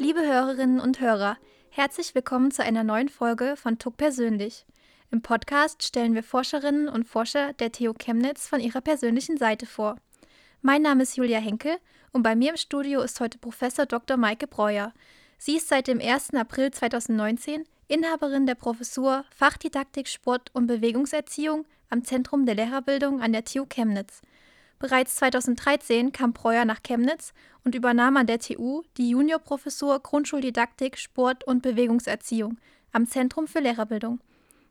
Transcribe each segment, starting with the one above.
Liebe Hörerinnen und Hörer, herzlich willkommen zu einer neuen Folge von Tuck Persönlich. Im Podcast stellen wir Forscherinnen und Forscher der TU Chemnitz von ihrer persönlichen Seite vor. Mein Name ist Julia Henkel und bei mir im Studio ist heute Professor Dr. Maike Breuer. Sie ist seit dem 1. April 2019 Inhaberin der Professur Fachdidaktik, Sport und Bewegungserziehung am Zentrum der Lehrerbildung an der TU Chemnitz. Bereits 2013 kam Breuer nach Chemnitz und übernahm an der TU die Juniorprofessur Grundschuldidaktik, Sport und Bewegungserziehung am Zentrum für Lehrerbildung.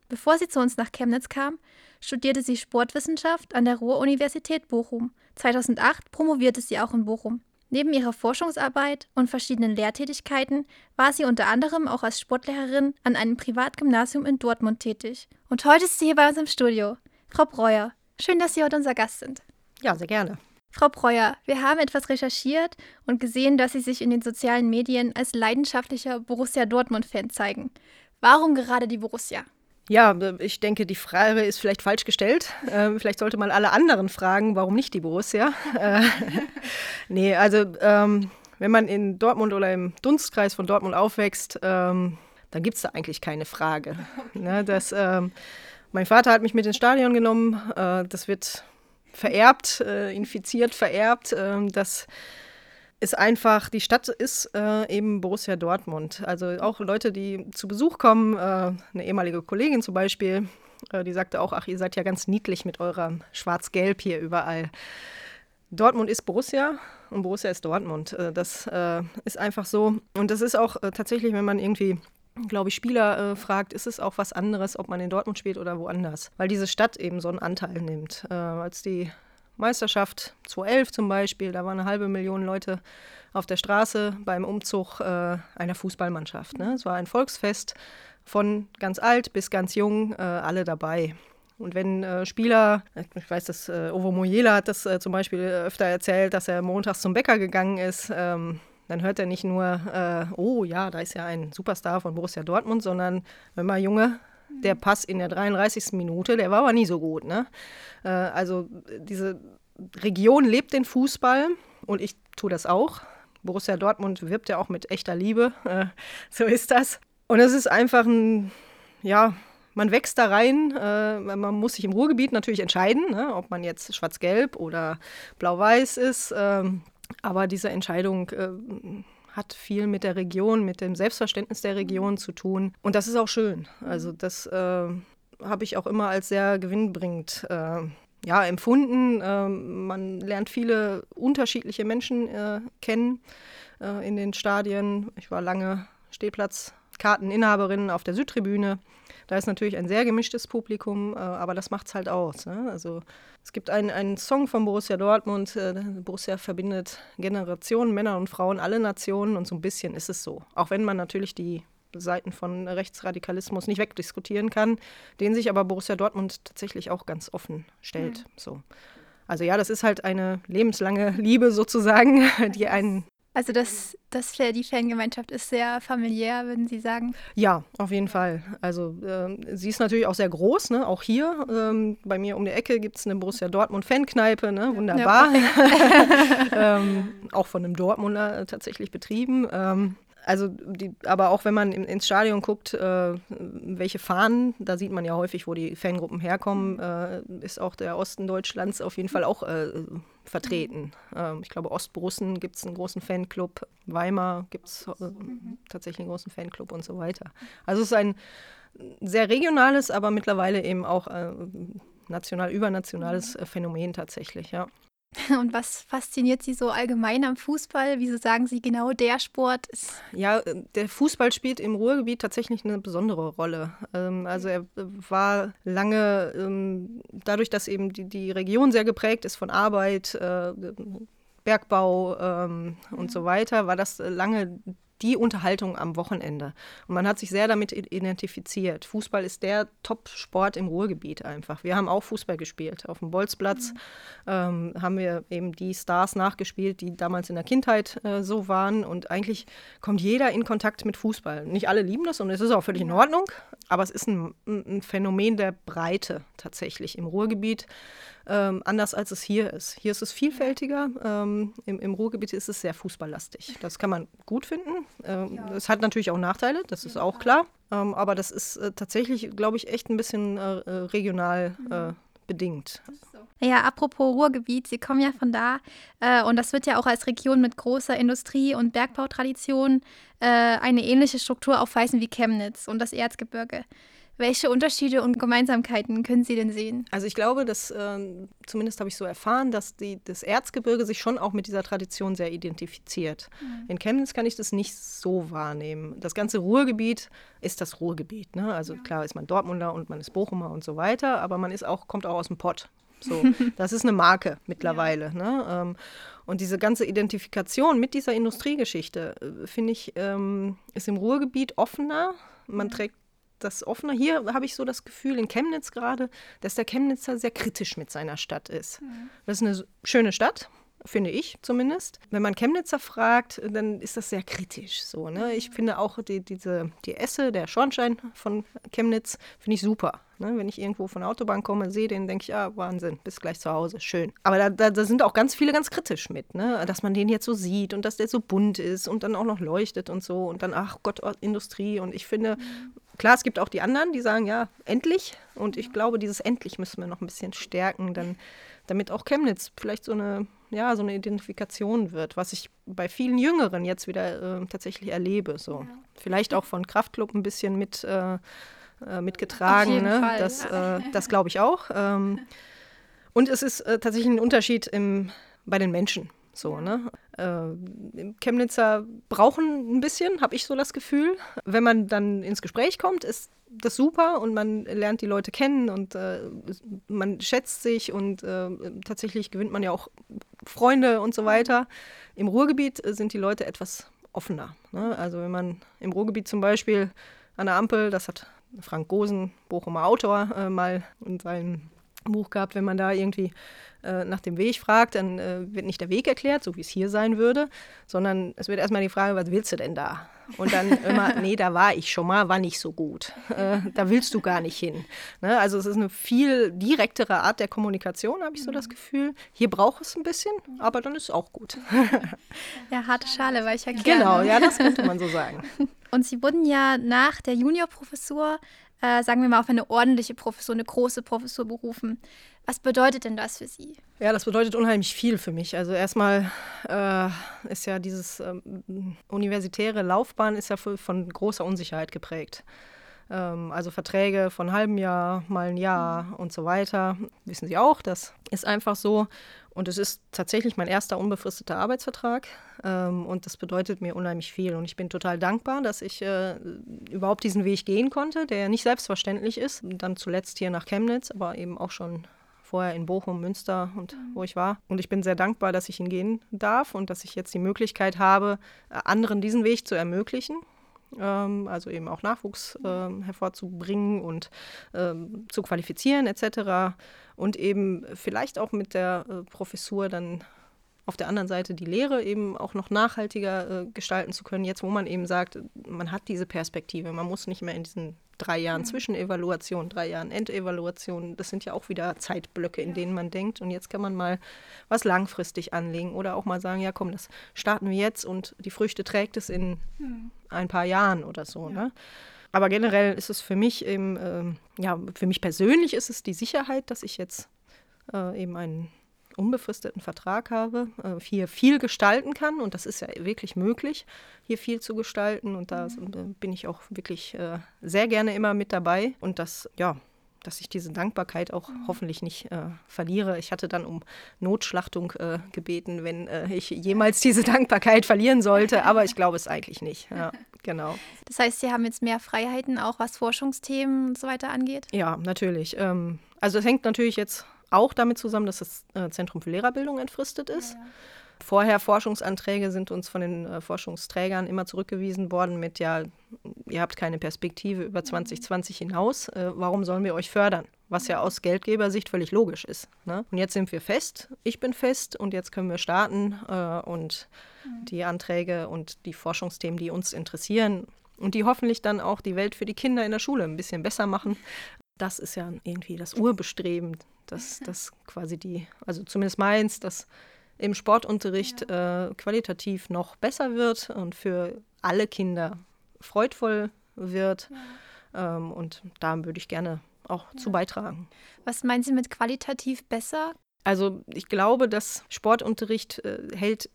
Bevor sie zu uns nach Chemnitz kam, studierte sie Sportwissenschaft an der Ruhr-Universität Bochum. 2008 promovierte sie auch in Bochum. Neben ihrer Forschungsarbeit und verschiedenen Lehrtätigkeiten war sie unter anderem auch als Sportlehrerin an einem Privatgymnasium in Dortmund tätig. Und heute ist sie hier bei uns im Studio. Frau Breuer, schön, dass Sie heute unser Gast sind. Ja, sehr gerne. Frau Breuer, wir haben etwas recherchiert und gesehen, dass Sie sich in den sozialen Medien als leidenschaftlicher Borussia Dortmund-Fan zeigen. Warum gerade die Borussia? Ja, ich denke, die Frage ist vielleicht falsch gestellt. Ähm, vielleicht sollte man alle anderen fragen, warum nicht die Borussia? Äh, nee, also ähm, wenn man in Dortmund oder im Dunstkreis von Dortmund aufwächst, ähm, dann gibt es da eigentlich keine Frage. Ne, das, ähm, mein Vater hat mich mit ins Stadion genommen. Äh, das wird vererbt, äh, infiziert, vererbt. Ähm, das ist einfach, die Stadt ist äh, eben Borussia Dortmund. Also auch Leute, die zu Besuch kommen, äh, eine ehemalige Kollegin zum Beispiel, äh, die sagte auch, ach, ihr seid ja ganz niedlich mit eurem Schwarz-Gelb hier überall. Dortmund ist Borussia und Borussia ist Dortmund. Äh, das äh, ist einfach so. Und das ist auch äh, tatsächlich, wenn man irgendwie glaube ich, Spieler äh, fragt, ist es auch was anderes, ob man in Dortmund spielt oder woanders. Weil diese Stadt eben so einen Anteil nimmt. Äh, als die Meisterschaft 2011 zum Beispiel, da waren eine halbe Million Leute auf der Straße beim Umzug äh, einer Fußballmannschaft. Ne? Es war ein Volksfest von ganz alt bis ganz jung, äh, alle dabei. Und wenn äh, Spieler, ich weiß, dass äh, Ovo Mojela hat das äh, zum Beispiel öfter erzählt, dass er montags zum Bäcker gegangen ist, ähm, dann hört er nicht nur, äh, oh ja, da ist ja ein Superstar von Borussia Dortmund, sondern wenn mal Junge, der Pass in der 33. Minute, der war aber nie so gut. Ne? Äh, also diese Region lebt den Fußball und ich tue das auch. Borussia Dortmund wirbt ja auch mit echter Liebe. Äh, so ist das. Und es ist einfach ein, ja, man wächst da rein. Äh, man muss sich im Ruhrgebiet natürlich entscheiden, ne, ob man jetzt schwarz-gelb oder blau-weiß ist. Ähm, aber diese Entscheidung äh, hat viel mit der Region, mit dem Selbstverständnis der Region zu tun. Und das ist auch schön. Also das äh, habe ich auch immer als sehr gewinnbringend äh, ja, empfunden. Äh, man lernt viele unterschiedliche Menschen äh, kennen äh, in den Stadien. Ich war lange Stehplatzkarteninhaberin auf der Südtribüne. Da ist natürlich ein sehr gemischtes Publikum, äh, aber das macht es halt aus. Ne? Also es gibt einen, einen Song von Borussia Dortmund, äh, Borussia verbindet Generationen, Männer und Frauen, alle Nationen und so ein bisschen ist es so. Auch wenn man natürlich die Seiten von Rechtsradikalismus nicht wegdiskutieren kann, den sich aber Borussia Dortmund tatsächlich auch ganz offen stellt. Mhm. So. Also ja, das ist halt eine lebenslange Liebe sozusagen, die einen also das, das, die Fangemeinschaft ist sehr familiär, würden Sie sagen? Ja, auf jeden Fall. Also äh, sie ist natürlich auch sehr groß, ne? auch hier. Ähm, bei mir um die Ecke gibt es eine Borussia Dortmund Fankneipe, ne? wunderbar. Ja, ähm, auch von einem Dortmunder tatsächlich betrieben. Ähm, also, die, aber auch wenn man in, ins Stadion guckt, äh, welche Fahnen, da sieht man ja häufig, wo die Fangruppen herkommen, äh, ist auch der Osten Deutschlands auf jeden Fall auch äh, vertreten. Ähm, ich glaube, Ostborussen gibt es einen großen Fanclub, Weimar gibt es äh, tatsächlich einen großen Fanclub und so weiter. Also es ist ein sehr regionales, aber mittlerweile eben auch äh, national, übernationales äh, Phänomen tatsächlich, ja. Und was fasziniert Sie so allgemein am Fußball? Wieso sagen Sie genau, der Sport ist. Ja, äh, der Fußball spielt im Ruhrgebiet tatsächlich eine besondere Rolle. Ähm, also er war lange, ähm, dadurch, dass eben die, die Region sehr geprägt ist von Arbeit, äh, Bergbau ähm, und so weiter, war das lange die Unterhaltung am Wochenende. Und man hat sich sehr damit identifiziert. Fußball ist der Top-Sport im Ruhrgebiet einfach. Wir haben auch Fußball gespielt. Auf dem Bolzplatz mhm. ähm, haben wir eben die Stars nachgespielt, die damals in der Kindheit äh, so waren. Und eigentlich kommt jeder in Kontakt mit Fußball. Nicht alle lieben das und es ist auch völlig in Ordnung, aber es ist ein, ein Phänomen der Breite tatsächlich im Ruhrgebiet ähm, anders als es hier ist. Hier ist es vielfältiger. Ähm, im, Im Ruhrgebiet ist es sehr fußballlastig. Das kann man gut finden. Ähm, ja. Das hat natürlich auch Nachteile, das ist auch klar. Ähm, aber das ist äh, tatsächlich, glaube ich, echt ein bisschen äh, äh regional mhm. äh, bedingt. Ja, apropos Ruhrgebiet, Sie kommen ja von da äh, und das wird ja auch als Region mit großer Industrie- und Bergbautradition äh, eine ähnliche Struktur aufweisen wie Chemnitz und das Erzgebirge. Welche Unterschiede und Gemeinsamkeiten können Sie denn sehen? Also ich glaube, dass äh, zumindest habe ich so erfahren, dass die, das Erzgebirge sich schon auch mit dieser Tradition sehr identifiziert. Mhm. In Chemnitz kann ich das nicht so wahrnehmen. Das ganze Ruhrgebiet ist das Ruhrgebiet. Ne? Also ja. klar ist man Dortmunder und man ist Bochumer und so weiter, aber man ist auch, kommt auch aus dem Pott. So, das ist eine Marke mittlerweile. Ja. Ne? Ähm, und diese ganze Identifikation mit dieser Industriegeschichte, äh, finde ich, ähm, ist im Ruhrgebiet offener. Man ja. trägt das offener. Hier habe ich so das Gefühl, in Chemnitz gerade, dass der Chemnitzer sehr kritisch mit seiner Stadt ist. Mhm. Das ist eine schöne Stadt, finde ich zumindest. Wenn man Chemnitzer fragt, dann ist das sehr kritisch. So, ne? Ich finde auch die, diese, die Esse, der Schornstein von Chemnitz, finde ich super. Ne? Wenn ich irgendwo von der Autobahn komme, sehe den, denke ich, ja, Wahnsinn, bis gleich zu Hause, schön. Aber da, da, da, sind auch ganz viele ganz kritisch mit, ne? dass man den jetzt so sieht und dass der so bunt ist und dann auch noch leuchtet und so und dann, ach Gott, Industrie. Und ich finde, mhm. Klar, es gibt auch die anderen, die sagen, ja, endlich. Und ich glaube, dieses endlich müssen wir noch ein bisschen stärken, dann, damit auch Chemnitz vielleicht so eine, ja, so eine Identifikation wird, was ich bei vielen Jüngeren jetzt wieder äh, tatsächlich erlebe. So. Ja. Vielleicht auch von Kraftclub ein bisschen mit, äh, äh mitgetragen. Ne? Fall, das ja. Äh, das glaube ich auch. Ähm, und es ist äh, tatsächlich ein Unterschied im, bei den Menschen. So, ne? Äh, Chemnitzer brauchen ein bisschen, habe ich so das Gefühl. Wenn man dann ins Gespräch kommt, ist das super und man lernt die Leute kennen und äh, man schätzt sich und äh, tatsächlich gewinnt man ja auch Freunde und so weiter. Im Ruhrgebiet sind die Leute etwas offener. Ne? Also wenn man im Ruhrgebiet zum Beispiel an der Ampel, das hat Frank Gosen, Bochumer Autor, äh, mal in seinem Buch gehabt, wenn man da irgendwie äh, nach dem Weg fragt, dann äh, wird nicht der Weg erklärt, so wie es hier sein würde, sondern es wird erstmal die Frage, was willst du denn da? Und dann immer, nee, da war ich schon mal, war nicht so gut. Äh, da willst du gar nicht hin. Ne? Also es ist eine viel direktere Art der Kommunikation, habe ich so das mhm. Gefühl. Hier braucht es ein bisschen, aber dann ist es auch gut. ja, harte Schale, weil ich ja gerne. Genau, ja, das könnte man so sagen. Und Sie wurden ja nach der Juniorprofessur äh, sagen wir mal, auf eine ordentliche Professur, eine große Professur berufen. Was bedeutet denn das für Sie? Ja, das bedeutet unheimlich viel für mich. Also erstmal äh, ist ja dieses ähm, universitäre Laufbahn ist ja von großer Unsicherheit geprägt. Ähm, also Verträge von halben Jahr, mal ein Jahr mhm. und so weiter. Wissen Sie auch, das ist einfach so. Und es ist tatsächlich mein erster unbefristeter Arbeitsvertrag. Ähm, und das bedeutet mir unheimlich viel. Und ich bin total dankbar, dass ich äh, überhaupt diesen Weg gehen konnte, der ja nicht selbstverständlich ist. Dann zuletzt hier nach Chemnitz, aber eben auch schon vorher in Bochum, Münster und mhm. wo ich war. Und ich bin sehr dankbar, dass ich ihn gehen darf und dass ich jetzt die Möglichkeit habe, anderen diesen Weg zu ermöglichen. Ähm, also eben auch Nachwuchs äh, hervorzubringen und ähm, zu qualifizieren etc und eben vielleicht auch mit der äh, Professur dann auf der anderen Seite die Lehre eben auch noch nachhaltiger äh, gestalten zu können, jetzt wo man eben sagt, man hat diese Perspektive, man muss nicht mehr in diesen drei Jahren mhm. Zwischenevaluation, drei Jahren Endevaluation, das sind ja auch wieder Zeitblöcke, in denen man denkt und jetzt kann man mal was langfristig anlegen oder auch mal sagen, ja komm, das starten wir jetzt und die Früchte trägt es in mhm. ein paar Jahren oder so. Ne? Aber generell ist es für mich eben, äh, ja, für mich persönlich ist es die Sicherheit, dass ich jetzt äh, eben einen unbefristeten Vertrag habe, äh, hier viel gestalten kann und das ist ja wirklich möglich, hier viel zu gestalten und da mhm. bin ich auch wirklich äh, sehr gerne immer mit dabei und das, ja, dass ich diese Dankbarkeit auch mhm. hoffentlich nicht äh, verliere. Ich hatte dann um Notschlachtung äh, gebeten, wenn äh, ich jemals diese Dankbarkeit verlieren sollte, aber ich glaube es eigentlich nicht. Ja, genau. Das heißt, Sie haben jetzt mehr Freiheiten, auch was Forschungsthemen und so weiter angeht? Ja, natürlich. Ähm, also es hängt natürlich jetzt auch damit zusammen, dass das äh, Zentrum für Lehrerbildung entfristet ist. Ja, ja. Vorher Forschungsanträge sind uns von den äh, Forschungsträgern immer zurückgewiesen worden mit, ja, ihr habt keine Perspektive über 2020 mhm. hinaus, äh, warum sollen wir euch fördern? Was ja aus Geldgebersicht völlig logisch ist. Ne? Und jetzt sind wir fest, ich bin fest und jetzt können wir starten äh, und mhm. die Anträge und die Forschungsthemen, die uns interessieren und die hoffentlich dann auch die Welt für die Kinder in der Schule ein bisschen besser machen. Das ist ja irgendwie das Urbestreben, dass das quasi die, also zumindest meins, dass im Sportunterricht ja. äh, qualitativ noch besser wird und für alle Kinder freudvoll wird. Ja. Ähm, und da würde ich gerne auch ja. zu beitragen. Was meinen Sie mit qualitativ besser? Also ich glaube, dass Sportunterricht äh, hält,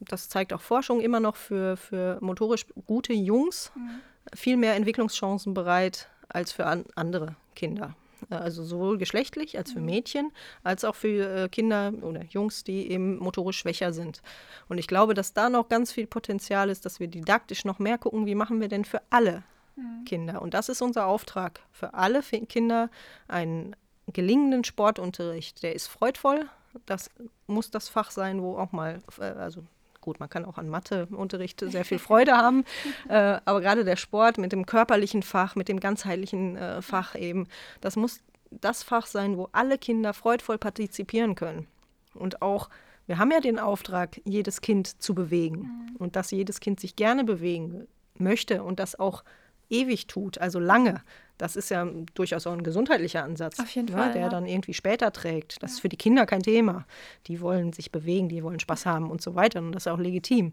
das zeigt auch Forschung immer noch für, für motorisch gute Jungs mhm. viel mehr Entwicklungschancen bereit als für an andere Kinder. Also sowohl geschlechtlich als für mhm. Mädchen, als auch für äh, Kinder oder Jungs, die eben motorisch schwächer sind. Und ich glaube, dass da noch ganz viel Potenzial ist, dass wir didaktisch noch mehr gucken, wie machen wir denn für alle mhm. Kinder. Und das ist unser Auftrag, für alle Kinder einen gelingenden Sportunterricht. Der ist freudvoll. Das muss das Fach sein, wo auch mal, äh, also Gut, man kann auch an Matheunterricht sehr viel Freude haben, äh, aber gerade der Sport mit dem körperlichen Fach, mit dem ganzheitlichen äh, Fach eben, das muss das Fach sein, wo alle Kinder freudvoll partizipieren können. Und auch, wir haben ja den Auftrag, jedes Kind zu bewegen mhm. und dass jedes Kind sich gerne bewegen möchte und das auch ewig tut, also lange. Das ist ja durchaus auch ein gesundheitlicher Ansatz, Auf jeden ne, Fall, der ja. dann irgendwie später trägt. Das ist für die Kinder kein Thema. Die wollen sich bewegen, die wollen Spaß haben und so weiter. Und das ist auch legitim.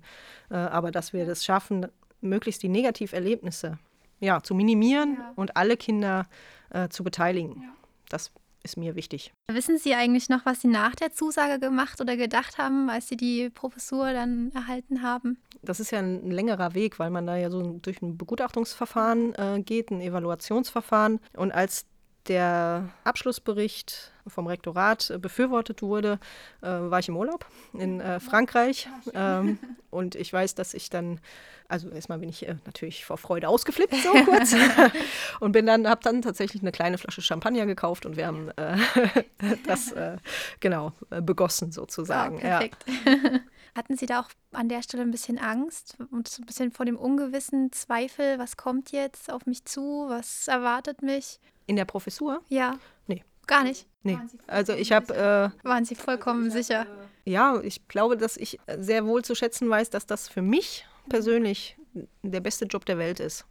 Äh, aber dass wir das schaffen, möglichst die Negativerlebnisse ja, zu minimieren ja. und alle Kinder äh, zu beteiligen. Ja. Das ist mir wichtig. Wissen Sie eigentlich noch, was Sie nach der Zusage gemacht oder gedacht haben, als Sie die Professur dann erhalten haben? Das ist ja ein längerer Weg, weil man da ja so durch ein Begutachtungsverfahren äh, geht, ein Evaluationsverfahren. Und als der Abschlussbericht vom Rektorat äh, befürwortet wurde, äh, war ich im Urlaub in äh, Frankreich. Ähm, und ich weiß, dass ich dann, also erstmal bin ich äh, natürlich vor Freude ausgeflippt, so kurz. und bin dann, habe dann tatsächlich eine kleine Flasche Champagner gekauft und wir haben äh, das äh, genau begossen sozusagen. Oh, perfekt. Ja. Hatten Sie da auch an der Stelle ein bisschen Angst und so ein bisschen vor dem ungewissen Zweifel, was kommt jetzt auf mich zu, was erwartet mich? In der Professur? Ja. Nee. Gar nicht? Nee. Also ich habe... Äh, Waren Sie vollkommen also sicher? Hab, äh, ja, ich glaube, dass ich sehr wohl zu schätzen weiß, dass das für mich persönlich der beste Job der Welt ist.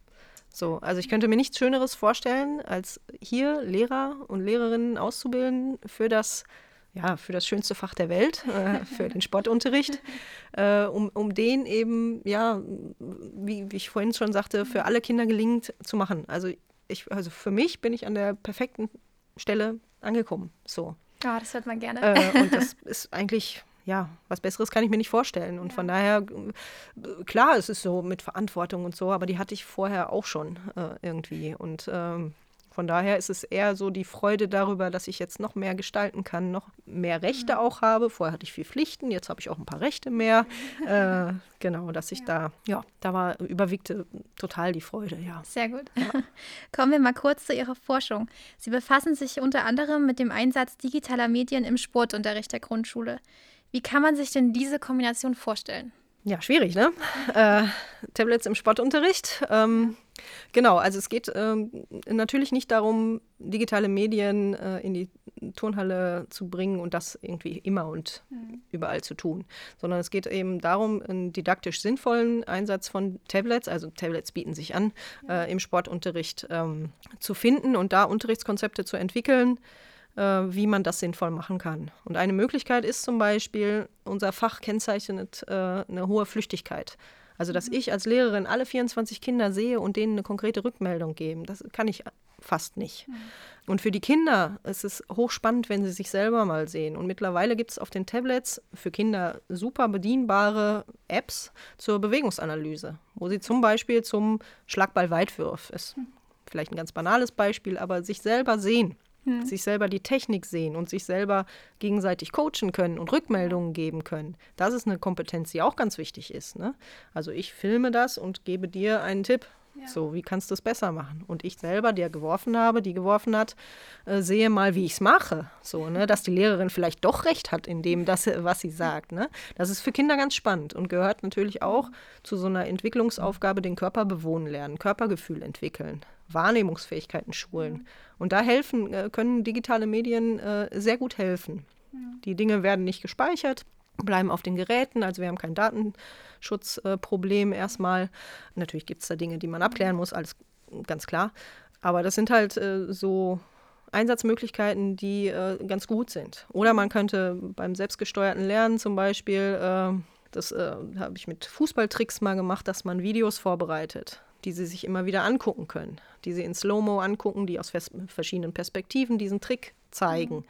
So, also ich könnte mir nichts Schöneres vorstellen, als hier Lehrer und Lehrerinnen auszubilden für das ja, für das schönste Fach der Welt, äh, für den Sportunterricht, äh, um, um den eben, ja, wie, wie ich vorhin schon sagte, für alle Kinder gelingend zu machen. Also ich, also für mich bin ich an der perfekten Stelle angekommen. So. Ja, oh, das hört man gerne. Äh, und das ist eigentlich, ja, was Besseres kann ich mir nicht vorstellen. Und ja. von daher, äh, klar, es ist so mit Verantwortung und so, aber die hatte ich vorher auch schon äh, irgendwie. Und ähm, von daher ist es eher so die Freude darüber, dass ich jetzt noch mehr gestalten kann, noch mehr Rechte auch habe. Vorher hatte ich viel Pflichten, jetzt habe ich auch ein paar Rechte mehr. äh, genau, dass ich ja. da, ja, da war überwiegte total die Freude, ja. Sehr gut. Ja. Kommen wir mal kurz zu Ihrer Forschung. Sie befassen sich unter anderem mit dem Einsatz digitaler Medien im Sportunterricht der Grundschule. Wie kann man sich denn diese Kombination vorstellen? Ja, schwierig, ne? Äh, Tablets im Sportunterricht. Ähm, genau, also es geht ähm, natürlich nicht darum, digitale Medien äh, in die Turnhalle zu bringen und das irgendwie immer und mhm. überall zu tun, sondern es geht eben darum, einen didaktisch sinnvollen Einsatz von Tablets, also Tablets bieten sich an, ja. äh, im Sportunterricht ähm, zu finden und da Unterrichtskonzepte zu entwickeln, äh, wie man das sinnvoll machen kann. Und eine Möglichkeit ist zum Beispiel, unser Fach kennzeichnet äh, eine hohe Flüchtigkeit. Also, dass ich als Lehrerin alle 24 Kinder sehe und denen eine konkrete Rückmeldung geben, das kann ich fast nicht. Mhm. Und für die Kinder ist es hochspannend, wenn sie sich selber mal sehen. Und mittlerweile gibt es auf den Tablets für Kinder super bedienbare Apps zur Bewegungsanalyse, wo sie zum Beispiel zum Schlagball-Weitwurf ist. Mhm. Vielleicht ein ganz banales Beispiel, aber sich selber sehen hm. sich selber die Technik sehen und sich selber gegenseitig coachen können und Rückmeldungen geben können. Das ist eine Kompetenz, die auch ganz wichtig ist. Ne? Also ich filme das und gebe dir einen Tipp. Ja. So, wie kannst du es besser machen? Und ich selber, der geworfen habe, die geworfen hat, äh, sehe mal, wie ich es mache. So, ne, dass die Lehrerin vielleicht doch recht hat in dem, das, was sie sagt. Ne? Das ist für Kinder ganz spannend und gehört natürlich auch zu so einer Entwicklungsaufgabe, den Körper bewohnen lernen, Körpergefühl entwickeln. Wahrnehmungsfähigkeiten schulen. Mhm. Und da helfen, äh, können digitale Medien äh, sehr gut helfen. Mhm. Die Dinge werden nicht gespeichert, bleiben auf den Geräten, also wir haben kein Datenschutzproblem erstmal. Natürlich gibt es da Dinge, die man abklären muss, alles ganz klar. Aber das sind halt äh, so Einsatzmöglichkeiten, die äh, ganz gut sind. Oder man könnte beim selbstgesteuerten Lernen zum Beispiel äh, Das äh, habe ich mit Fußballtricks mal gemacht, dass man Videos vorbereitet, die sie sich immer wieder angucken können, die sie in Slow-Mo angucken, die aus verschiedenen Perspektiven diesen Trick zeigen,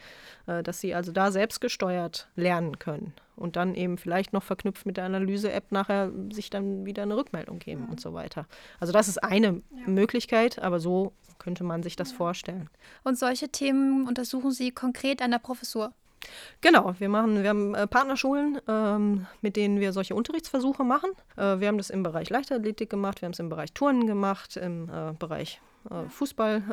mhm. äh, dass sie also da selbstgesteuert lernen können und dann eben vielleicht noch verknüpft mit der Analyse-App nachher sich dann wieder eine Rückmeldung geben mhm. und so weiter. Also das ist eine ja. Möglichkeit, aber so könnte man sich das ja. vorstellen. Und solche Themen untersuchen Sie konkret an der Professur? Genau, wir machen, wir haben äh, Partnerschulen, ähm, mit denen wir solche Unterrichtsversuche machen. Äh, wir haben das im Bereich Leichtathletik gemacht, wir haben es im Bereich Turnen gemacht, im äh, Bereich äh, Fußball.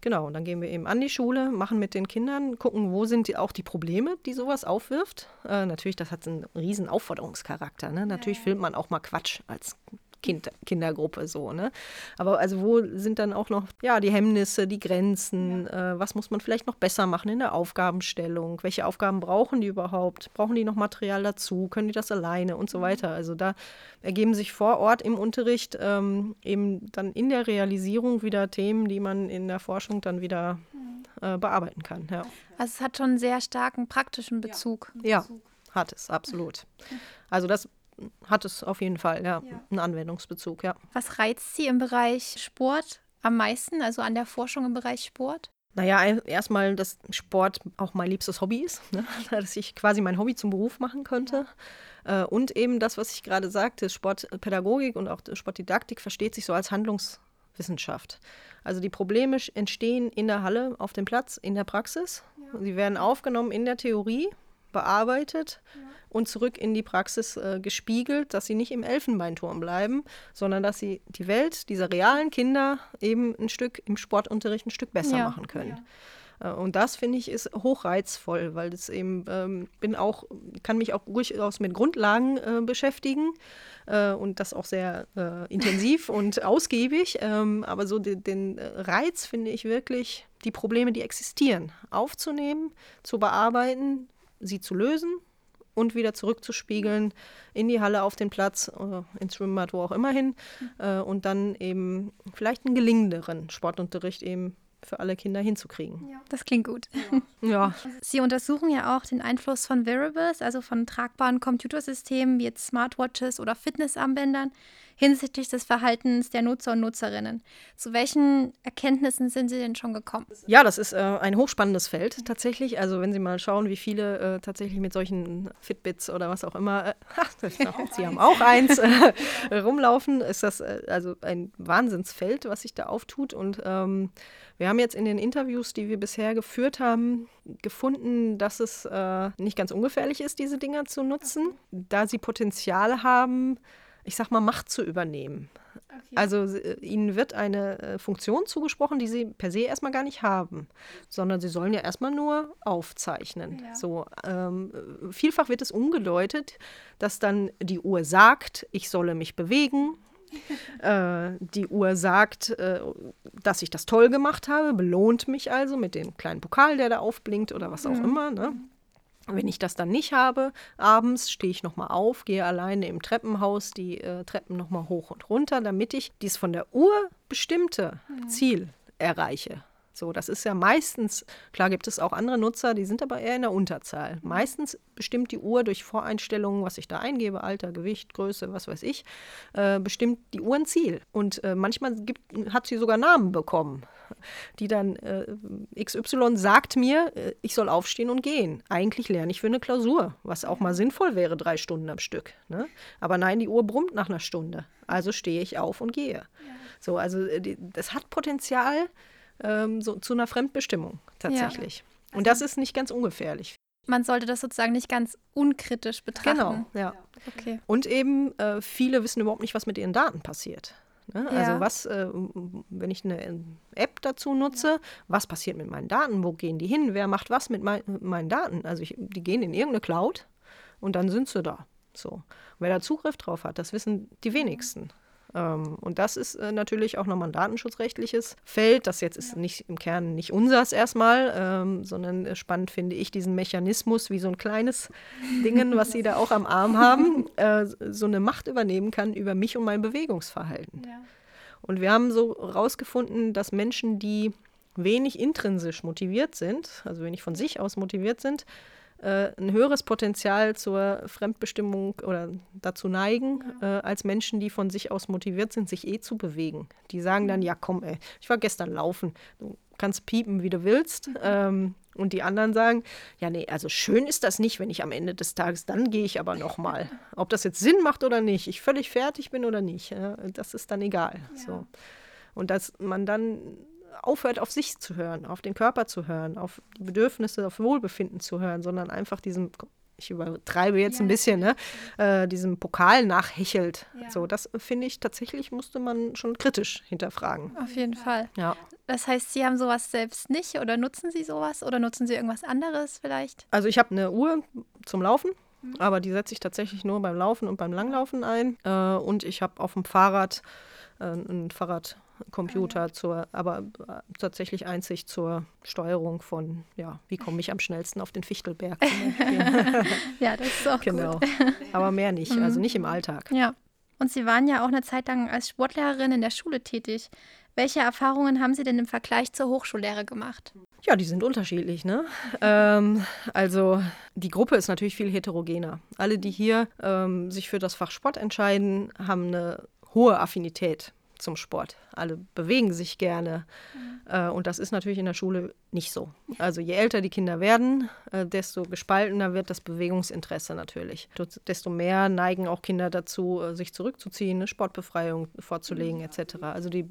Genau, und dann gehen wir eben an die Schule, machen mit den Kindern, gucken, wo sind die, auch die Probleme, die sowas aufwirft. Äh, natürlich, das hat einen riesen Aufforderungscharakter. Ne? Natürlich filmt man auch mal Quatsch als kind, Kindergruppe so, ne? Aber also wo sind dann auch noch ja die Hemmnisse, die Grenzen, ja. äh, was muss man vielleicht noch besser machen in der Aufgabenstellung? Welche Aufgaben brauchen die überhaupt? Brauchen die noch Material dazu? Können die das alleine und so mhm. weiter? Also da ergeben sich vor Ort im Unterricht ähm, eben dann in der Realisierung wieder Themen, die man in der Forschung dann wieder mhm. äh, bearbeiten kann. Ja. Also es hat schon einen sehr starken praktischen Bezug. Ja, hat es, absolut. Also das hat es auf jeden Fall, ja, ja, einen Anwendungsbezug, ja. Was reizt Sie im Bereich Sport am meisten, also an der Forschung im Bereich Sport? Naja, erstmal, dass Sport auch mein liebstes Hobby ist, ne? dass ich quasi mein Hobby zum Beruf machen könnte. Ja. Äh, und eben das, was ich gerade sagte, Sportpädagogik und auch Sportdidaktik versteht sich so als Handlungswissenschaft. Also die Probleme entstehen in der Halle, auf dem Platz, in der Praxis. Ja. Sie werden aufgenommen in der Theorie bearbeitet ja. und zurück in die Praxis äh, gespiegelt, dass sie nicht im Elfenbeinturm bleiben, sondern dass sie die Welt dieser realen Kinder eben ein Stück im Sportunterricht ein Stück besser ja. machen können. Ja. Äh, und das finde ich ist hochreizvoll, weil das eben ähm, bin auch kann mich auch durchaus mit Grundlagen äh, beschäftigen äh, und das auch sehr äh, intensiv und ausgiebig. Ähm, aber so den, den äh, Reiz finde ich wirklich, die Probleme, die existieren, aufzunehmen, zu bearbeiten, sie zu lösen und wieder zurückzuspiegeln in die Halle, auf den Platz, äh, ins Schwimmbad, wo auch immer hin. Äh, und dann eben vielleicht einen gelingenderen Sportunterricht eben für alle Kinder hinzukriegen. Ja. Das klingt gut. Ja. ja. Sie untersuchen ja auch den Einfluss von Wearables, also von tragbaren Computersystemen wie jetzt Smartwatches oder Fitnessarmbändern hinsichtlich des Verhaltens der Nutzer und Nutzerinnen. Zu welchen Erkenntnissen sind Sie denn schon gekommen? Ja, das ist äh, ein hochspannendes Feld tatsächlich. Also wenn Sie mal schauen, wie viele äh, tatsächlich mit solchen Fitbits oder was auch immer, äh, Sie haben auch eins, äh, rumlaufen, ist das äh, also ein Wahnsinnsfeld, was sich da auftut. Und ähm, wir haben jetzt in den Interviews, die wir bisher geführt haben, gefunden, dass es äh, nicht ganz ungefährlich ist, diese Dinger zu nutzen, da sie Potenzial haben, ich sag mal, Macht zu übernehmen. Okay. Also äh, ihnen wird eine äh, Funktion zugesprochen, die sie per se erstmal gar nicht haben, sondern sie sollen ja erstmal nur aufzeichnen. Ja. So, ähm, vielfach wird es umgedeutet, dass dann die Uhr sagt, ich solle mich bewegen. Äh, die Uhr sagt, äh, dass ich das toll gemacht habe, belohnt mich also mit dem kleinen Pokal, der da aufblinkt oder was auch mhm. immer. Ne? Wenn ich das dann nicht habe, abends stehe ich nochmal auf, gehe alleine im Treppenhaus die äh, Treppen nochmal hoch und runter, damit ich dieses von der Uhr bestimmte mhm. Ziel erreiche. So, das ist ja meistens, klar gibt es auch andere Nutzer, die sind aber eher in der Unterzahl. Mhm. Meistens bestimmt die Uhr durch Voreinstellungen, was ich da eingebe, Alter, Gewicht, Größe, was weiß ich, äh, bestimmt die Uhr ein Ziel. Und äh, manchmal gibt, hat sie sogar Namen bekommen, die dann äh, XY sagt mir, äh, ich soll aufstehen und gehen. Eigentlich lerne ich für eine Klausur, was auch mal sinnvoll wäre, drei Stunden am Stück. Ne? Aber nein, die Uhr brummt nach einer Stunde. Also stehe ich auf und gehe. Ja. So, also äh, das hat Potenzial, ähm, so, zu einer Fremdbestimmung tatsächlich. Ja. Und das ist nicht ganz ungefährlich. Man sollte das sozusagen nicht ganz unkritisch betrachten. Genau, ja. Okay. Und eben, äh, viele wissen überhaupt nicht, was mit ihren Daten passiert. Ne? Also ja. Also was, äh, wenn ich eine App dazu nutze, was passiert mit meinen Daten? Wo gehen die hin? Wer macht was mit mein, meinen Daten? Also ich, die gehen in irgendeine Cloud und dann sind sie da. So. wer da Zugriff drauf hat, das wissen die wenigsten. Ähm, und das ist äh, natürlich auch nochmal ein datenschutzrechtliches Feld. Das jetzt ist nicht im Kern nicht unseres erstmal, ähm, sondern äh, spannend finde ich diesen Mechanismus, wie so ein kleines Dingen, was Sie da auch am Arm haben, äh, so eine Macht übernehmen kann über mich und mein Bewegungsverhalten. Ja. Und wir haben so herausgefunden, dass Menschen, die wenig intrinsisch motiviert sind, also wenig von sich aus motiviert sind, äh, ein höheres Potenzial zur Fremdbestimmung oder dazu neigen, Ja. äh, als Menschen, die von sich aus motiviert sind, sich eh zu bewegen. Die sagen dann, ja komm, ey, ich war gestern laufen, du kannst piepen, wie du willst. Ähm, und die anderen sagen, ja nee, also schön ist das nicht, wenn ich am Ende des Tages, dann gehe ich aber noch mal. Ob das jetzt Sinn macht oder nicht, ich völlig fertig bin oder nicht, ja, das ist dann egal. So. Und dass man dann aufhört, auf sich zu hören, auf den Körper zu hören, auf die Bedürfnisse, auf Wohlbefinden zu hören, sondern einfach diesem, ich übertreibe jetzt Ja, ein bisschen, ne, äh, diesem Pokal nachhechelt. Ja. So, das finde ich tatsächlich, musste man schon kritisch hinterfragen. Auf jeden Fall. Ja. Das heißt, Sie haben sowas selbst nicht oder nutzen Sie sowas oder nutzen Sie irgendwas anderes vielleicht? Also ich habe eine Uhr zum Laufen, Mhm. aber die setze ich tatsächlich nur beim Laufen und beim Langlaufen ein. Äh, und ich habe auf dem Fahrrad äh, einen Fahrradcomputer, zur, aber äh, tatsächlich einzig zur Steuerung von, ja, wie komme ich am schnellsten auf den Fichtelberg. Ja, das ist auch genau. gut. Aber mehr nicht, also nicht im Alltag. Ja. Und Sie waren ja auch eine Zeit lang als Sportlehrerin in der Schule tätig. Welche Erfahrungen haben Sie denn im Vergleich zur Hochschullehre gemacht? Ja, die sind unterschiedlich, ne? ähm, also die Gruppe ist natürlich viel heterogener. Alle, die hier ähm, sich für das Fach Sport entscheiden, haben eine hohe Affinität zum Sport. Alle bewegen sich gerne. Äh, und das ist natürlich in der Schule nicht so. Also je älter die Kinder werden, äh, desto gespaltener wird das Bewegungsinteresse natürlich. Desto mehr neigen auch Kinder dazu, äh, sich zurückzuziehen, eine Sportbefreiung vorzulegen etc. Also die,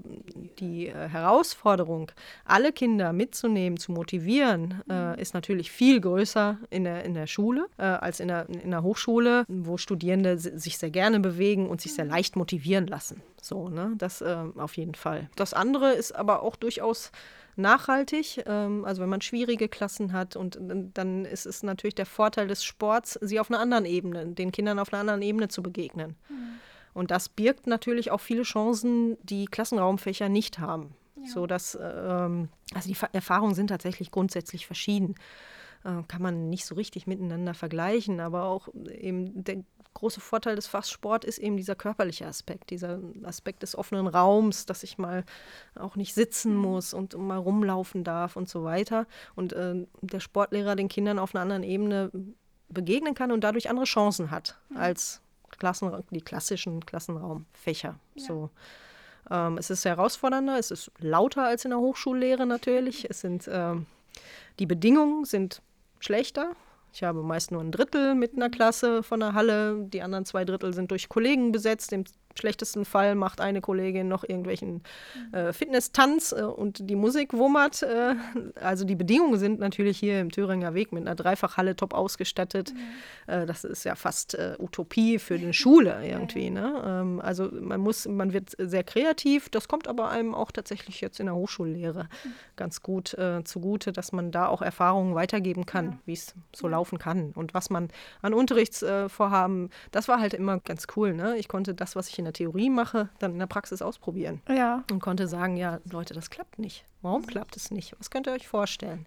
die äh, Herausforderung, alle Kinder mitzunehmen, zu motivieren, äh, ist natürlich viel größer in der, in der Schule als in der, in der Hochschule, wo Studierende si- sich sehr gerne bewegen und sich sehr leicht motivieren lassen. So, ne? Das äh, auf jeden Fall. Das andere ist aber auch durchaus nachhaltig. Ähm, also wenn man schwierige Klassen hat und äh, dann ist es natürlich der Vorteil des Sports, sie auf einer anderen Ebene, den Kindern auf einer anderen Ebene zu begegnen. Und das birgt natürlich auch viele Chancen, die Klassenraumfächer nicht haben. So dass, ähm, also die Fa- Erfahrungen sind tatsächlich grundsätzlich verschieden. Äh, kann man nicht so richtig miteinander vergleichen, aber auch eben der große Vorteil des Fachs Sport ist eben dieser körperliche Aspekt, dieser Aspekt des offenen Raums, dass ich mal auch nicht sitzen muss und mal rumlaufen darf und so weiter. Und äh, der Sportlehrer den Kindern auf einer anderen Ebene begegnen kann und dadurch andere Chancen hat als Klassen, die klassischen Klassenraumfächer. So. Ähm, es ist herausfordernder, es ist lauter als in der Hochschullehre natürlich. Es sind, ähm, die Bedingungen sind schlechter. Ich habe meist nur ein Drittel mit einer Klasse von der Halle. Die anderen zwei Drittel sind durch Kollegen besetzt. Im schlechtesten Fall macht eine Kollegin noch irgendwelchen äh, Fitness-Tanz äh, und die Musik wummert. Äh, also die Bedingungen sind natürlich hier im Thüringer Weg mit einer Dreifachhalle top ausgestattet. Äh, das ist ja fast äh, Utopie für eine Schule irgendwie. Ne? Ähm, also man muss, man wird sehr kreativ. Das kommt aber einem auch tatsächlich jetzt in der Hochschullehre ganz gut äh, zugute, dass man da auch Erfahrungen weitergeben kann, wie es so laufen kann und was man an Unterrichtsvorhaben. das war halt immer ganz cool. Ne? Ich konnte das, was ich in der Theorie mache, dann in der Praxis ausprobieren Ja. und konnte sagen, ja, Leute, das klappt nicht. Warum klappt es nicht? Was könnt ihr euch vorstellen?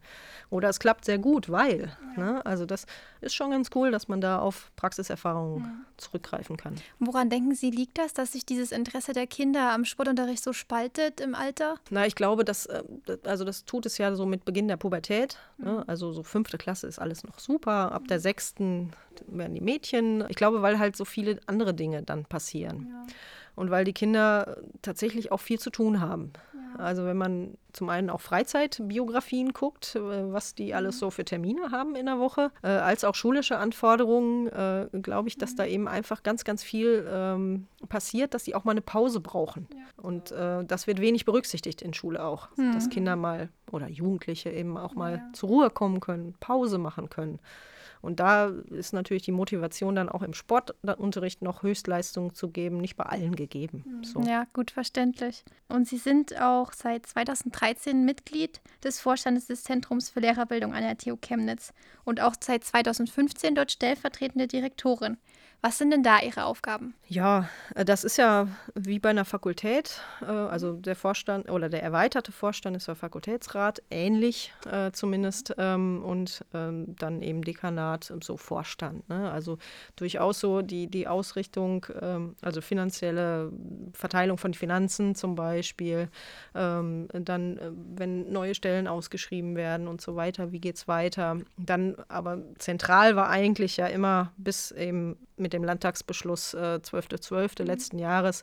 Oder es klappt sehr gut, weil. Ne? Also das ist schon ganz cool, dass man da auf Praxiserfahrungen zurückgreifen kann. Woran denken Sie, liegt das, dass sich dieses Interesse der Kinder am Sportunterricht so spaltet im Alter? Na, ich glaube, dass, äh, das- also das tut es ja so mit Beginn der Pubertät. Ne? Also so fünfte Klasse ist alles noch super. Ab der sechsten werden die Mädchen. Ich glaube, weil halt so viele andere Dinge dann passieren. Und weil die Kinder tatsächlich auch viel zu tun haben. Also wenn man zum einen auch Freizeitbiografien guckt, äh, was die alles so für Termine haben in der Woche, äh, als auch schulische Anforderungen, äh, glaube ich, dass da eben einfach ganz, ganz viel ähm, passiert, dass die auch mal eine Pause brauchen. Und das wird wenig berücksichtigt in Schule auch, dass Kinder mal oder Jugendliche eben auch mal zur Ruhe kommen können, Pause machen können. Und da ist natürlich die Motivation dann auch im Sportunterricht noch Höchstleistungen zu geben, nicht bei allen gegeben. So. Ja, gut verständlich. Und Sie sind auch seit 2013 Mitglied des Vorstandes des Zentrums für Lehrerbildung an der TU Chemnitz und auch seit 2015 dort stellvertretende Direktorin. Was sind denn da Ihre Aufgaben? Ja, äh, das ist ja wie bei einer Fakultät. Äh, also der Vorstand oder der erweiterte Vorstand ist der Fakultätsrat, ähnlich äh, zumindest. Ähm, und ähm, dann eben Dekanat, so Vorstand. Ne? Also durchaus so die, die Ausrichtung, ähm, also finanzielle Verteilung von Finanzen zum Beispiel. dann, wenn neue Stellen ausgeschrieben werden und so weiter, wie geht es weiter? Dann aber zentral war eigentlich ja immer bis eben mit dem Landtagsbeschluss äh, 12.12. Mhm. letzten Jahres,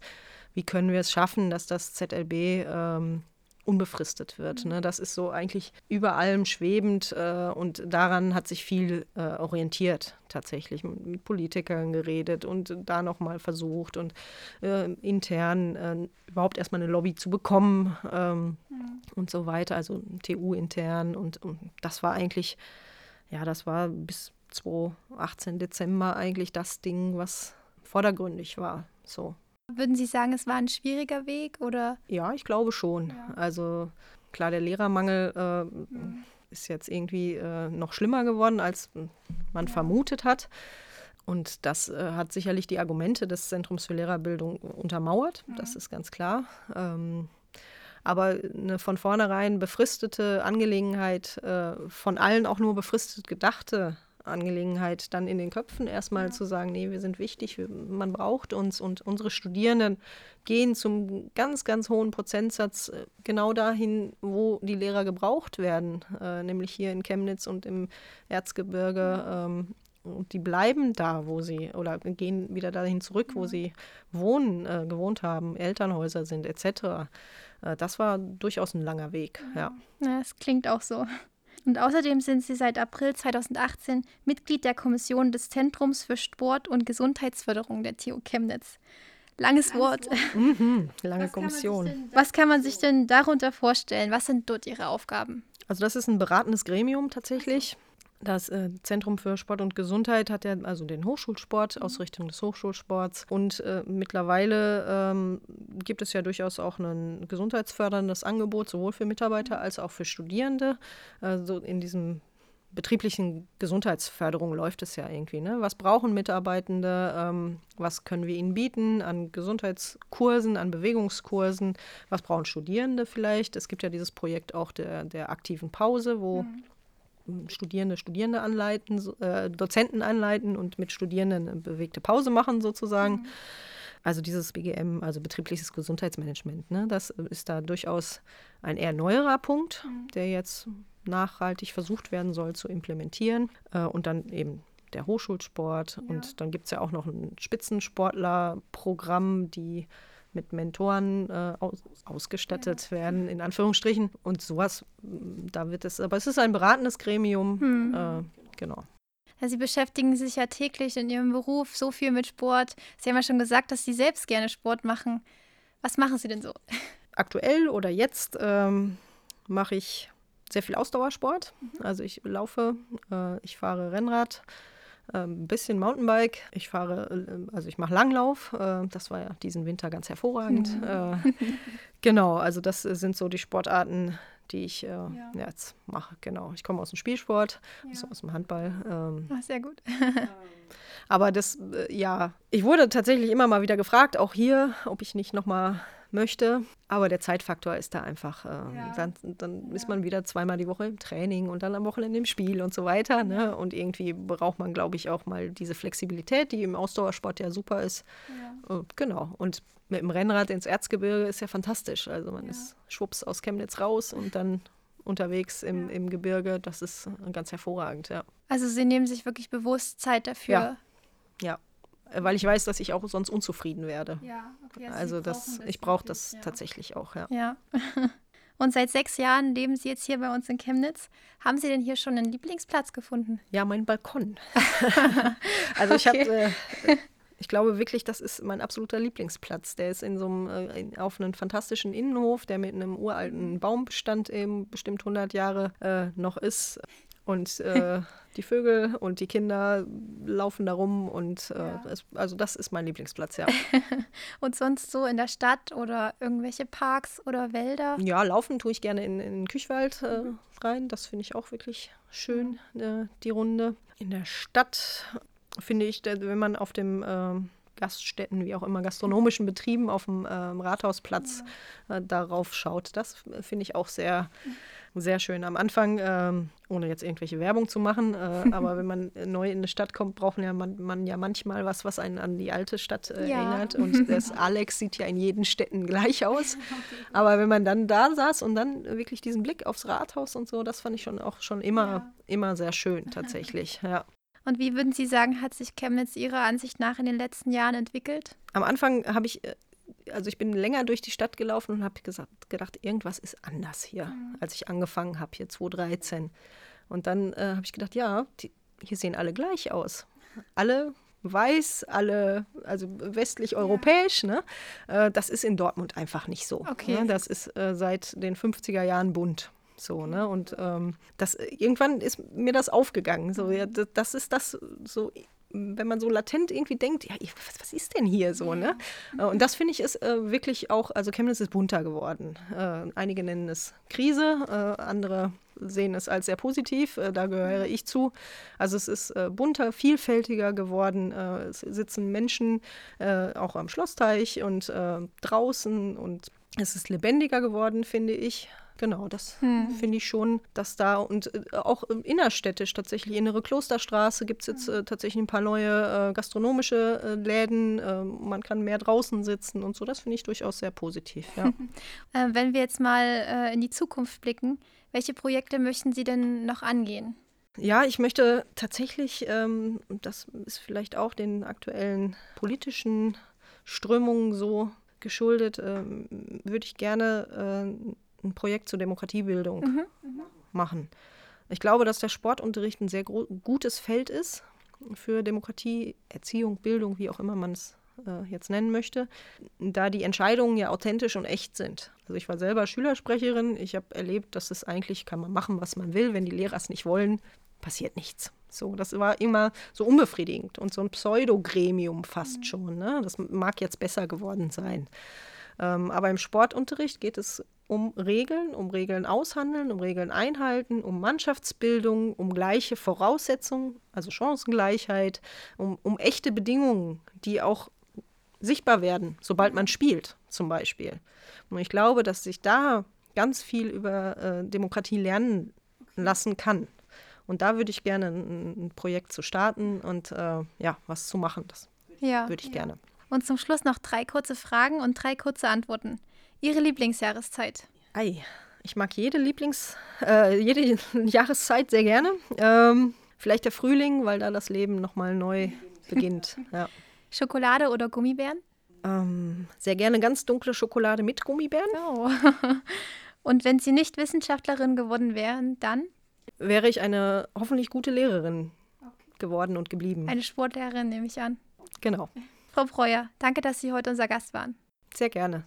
wie können wir es schaffen, dass das ZLB ähm, unbefristet wird. Mhm. Ne? Das ist so eigentlich über allem schwebend äh, und daran hat sich viel äh, orientiert tatsächlich. Mit Politikern geredet und da nochmal versucht und äh, intern äh, überhaupt erstmal eine Lobby zu bekommen ähm, mhm. und so weiter, also TU intern und, und das war eigentlich, ja, das war bis 2018 Dezember eigentlich das Ding, was vordergründig war. So. Würden Sie sagen, es war ein schwieriger Weg oder? Ja, ich glaube schon. Ja. Also klar, der Lehrermangel äh, mhm. ist jetzt irgendwie äh, noch schlimmer geworden, als man ja. vermutet hat. Und das äh, hat sicherlich die Argumente des Zentrums für Lehrerbildung untermauert, mhm. das ist ganz klar. Ähm, aber eine von vornherein befristete Angelegenheit, äh, von allen auch nur befristet gedachte Angelegenheit dann in den Köpfen erstmal ja. zu sagen, nee, wir sind wichtig, man braucht uns und unsere Studierenden gehen zum ganz, ganz hohen Prozentsatz äh, genau dahin, wo die Lehrer gebraucht werden, äh, nämlich hier in Chemnitz und im Erzgebirge. Ähm, und die bleiben da, wo sie, oder gehen wieder dahin zurück, wo sie wohnen, äh, gewohnt haben, Elternhäuser sind, etc. Äh, das war durchaus ein langer Weg, ja. Ja, es klingt auch so. Und außerdem sind sie seit April 2018 Mitglied der Kommission des Zentrums für Sport und Gesundheitsförderung der TU Chemnitz. Langes, Langes Wort. Wort. Mhm, lange Was Kommission. Kann Was kann man sich denn darunter vorstellen? Was sind dort Ihre Aufgaben? Also das ist ein beratendes Gremium tatsächlich. Das äh, Zentrum für Sport und Gesundheit hat ja also den Hochschulsport, mhm. Ausrichtung des Hochschulsports. Und äh, mittlerweile ähm, gibt es ja durchaus auch ein gesundheitsförderndes Angebot, sowohl für Mitarbeiter als auch für Studierende. Also in diesem betrieblichen Gesundheitsförderung läuft es ja irgendwie. Ne? Was brauchen Mitarbeitende? Ähm, was können wir ihnen bieten an Gesundheitskursen, an Bewegungskursen? Was brauchen Studierende vielleicht? Es gibt ja dieses Projekt auch der, der aktiven Pause, wo mhm. Studierende Studierende anleiten, äh, Dozenten anleiten und mit Studierenden eine bewegte Pause machen sozusagen. Mhm. Also dieses BGM, also betriebliches Gesundheitsmanagement, ne, das ist da durchaus ein eher neuerer Punkt, mhm. der jetzt nachhaltig versucht werden soll zu implementieren. Äh, und dann eben der Hochschulsport. Ja. Und dann gibt es ja auch noch ein Spitzensportlerprogramm, die mit Mentoren äh, aus, ausgestattet ja. werden, in Anführungsstrichen. Und sowas, da wird es, aber es ist ein beratendes Gremium, hm. äh, genau. Sie beschäftigen sich ja täglich in Ihrem Beruf so viel mit Sport. Sie haben ja schon gesagt, dass Sie selbst gerne Sport machen. Was machen Sie denn so? Aktuell oder jetzt ähm, mache ich sehr viel Ausdauersport. Mhm. Also ich laufe, äh, ich fahre Rennrad, ein ähm, bisschen Mountainbike. Ich fahre, äh, also ich mache Langlauf. Äh, das war ja diesen Winter ganz hervorragend. Mhm. Äh, genau, also das sind so die Sportarten, die ich ja. jetzt mache. Genau, ich komme aus dem Spielsport, ja. also aus dem Handball. Ähm. Ach, sehr gut. Aber das, ja, ich wurde tatsächlich immer mal wieder gefragt, auch hier, ob ich nicht nochmal möchte. Aber der Zeitfaktor ist da einfach. Äh, ja. Dann, dann ja. ist man wieder zweimal die Woche im Training und dann am Wochenende im Spiel und so weiter. Ne? Und irgendwie braucht man, glaube ich, auch mal diese Flexibilität, die im Ausdauersport ja super ist. Äh, genau. Und mit dem Rennrad ins Erzgebirge ist ja fantastisch. Also man ist schwupps aus Chemnitz raus und dann unterwegs im, im Gebirge. Das ist ganz hervorragend, ja. Also Sie nehmen sich wirklich bewusst Zeit dafür. Ja. Ja, weil ich weiß, dass ich auch sonst unzufrieden werde. Ja, okay, also, also das, ich brauche das ja. tatsächlich auch, ja. Ja. Und seit sechs Jahren leben Sie jetzt hier bei uns in Chemnitz. Haben Sie denn hier schon einen Lieblingsplatz gefunden? Ja, mein Balkon. also ich okay. habe, äh, ich glaube wirklich, das ist mein absoluter Lieblingsplatz. Der ist in so einem, äh, auf einem fantastischen Innenhof, der mit einem uralten Baumbestand eben bestimmt 100 Jahre äh, noch ist. Und äh, die Vögel und die Kinder laufen da rum und äh, ja. es, also das ist mein Lieblingsplatz, ja. und sonst so in der Stadt oder irgendwelche Parks oder Wälder? Ja, laufen tue ich gerne in, in den Küchwald äh, mhm. rein. Das finde ich auch wirklich schön, mhm. äh, die Runde. In der Stadt finde ich, wenn man auf dem ähm, Gaststätten, wie auch immer, gastronomischen Betrieben auf dem ähm, Rathausplatz äh, darauf schaut. Das finde ich auch sehr, sehr schön. Am Anfang, ähm, ohne jetzt irgendwelche Werbung zu machen, äh, aber wenn man neu in eine Stadt kommt, braucht ja man, man ja manchmal was, was einen an die alte Stadt äh, ja. erinnert. Und das Alex sieht ja in jeden Städten gleich aus. Aber wenn man dann da saß und dann wirklich diesen Blick aufs Rathaus und so, das fand ich schon auch schon immer, ja. immer sehr schön tatsächlich. Ja. Und wie würden Sie sagen, hat sich Chemnitz Ihrer Ansicht nach in den letzten Jahren entwickelt? Am Anfang habe ich, äh, also ich bin länger durch die Stadt gelaufen und habe gedacht, irgendwas ist anders hier, mhm. als ich angefangen habe, hier 2013. Und dann äh, habe ich gedacht, ja, die, hier sehen alle gleich aus. Alle weiß, alle, also westlich-europäisch. Ja. Ne? Äh, das ist in Dortmund einfach nicht so. Okay. Ne? Das ist äh, seit den 50er Jahren bunt. So, ne? Und ähm, das, irgendwann ist mir das aufgegangen. So, ja, das ist das so wenn man so latent irgendwie denkt, ja, was, was ist denn hier so, ne? Äh, und das finde ich ist äh, wirklich auch, also Chemnitz ist bunter geworden. Äh, einige nennen es Krise, äh, andere sehen es als sehr positiv, äh, da gehöre ich zu. Also es ist äh, bunter, vielfältiger geworden. es sitzen Menschen auch am Schlossteich und draußen und es ist lebendiger geworden, finde ich. Genau, das hm. finde ich schon, dass da und äh, auch innerstädtisch tatsächlich, innere Klosterstraße gibt es jetzt äh, tatsächlich ein paar neue äh, gastronomische äh, Läden. Ähm, man kann mehr draußen sitzen und so. Das finde ich durchaus sehr positiv. Ja. Äh, wenn wir jetzt mal äh, in die Zukunft blicken, welche Projekte möchten Sie denn noch angehen? Ja, ich möchte tatsächlich, ähm, das ist vielleicht auch den aktuellen politischen Strömungen so geschuldet, ähm, würde ich gerne ein Projekt zur Demokratiebildung mhm. machen. Ich glaube, dass der Sportunterricht ein sehr gutes Feld ist für Demokratie, Erziehung, Bildung, wie auch immer man es äh, jetzt nennen möchte, da die Entscheidungen ja authentisch und echt sind. Also ich war selber Schülersprecherin, ich habe erlebt, dass es eigentlich kann man machen, was man will, wenn die Lehrer es nicht wollen, passiert nichts. So, das war immer so unbefriedigend und so ein Pseudogremium fast mhm. schon. Ne? Das mag jetzt besser geworden sein. Ähm, aber im Sportunterricht geht es um Regeln, um Regeln aushandeln, um Regeln einhalten, um Mannschaftsbildung, um gleiche Voraussetzungen, also Chancengleichheit, um, um echte Bedingungen, die auch sichtbar werden, sobald man spielt, zum Beispiel. Und ich glaube, dass sich da ganz viel über äh, Demokratie lernen lassen kann. Und da würde ich gerne ein, ein Projekt zu starten und äh, ja, was zu machen. Das ja, würde ich ja. gerne. Und zum Schluss noch drei kurze Fragen und drei kurze Antworten. Ihre Lieblingsjahreszeit? Ei, ich mag jede Lieblings, äh, jede Jahreszeit sehr gerne. Ähm, vielleicht der Frühling, weil da das Leben nochmal neu beginnt. Ja. Schokolade oder Gummibären? Ähm, sehr gerne ganz dunkle Schokolade mit Gummibären. Oh. Und wenn Sie nicht Wissenschaftlerin geworden wären, dann? Wäre ich eine hoffentlich gute Lehrerin geworden und geblieben. Eine Sportlehrerin, nehme ich an. Genau. Frau Breuer, danke, dass Sie heute unser Gast waren. Sehr gerne.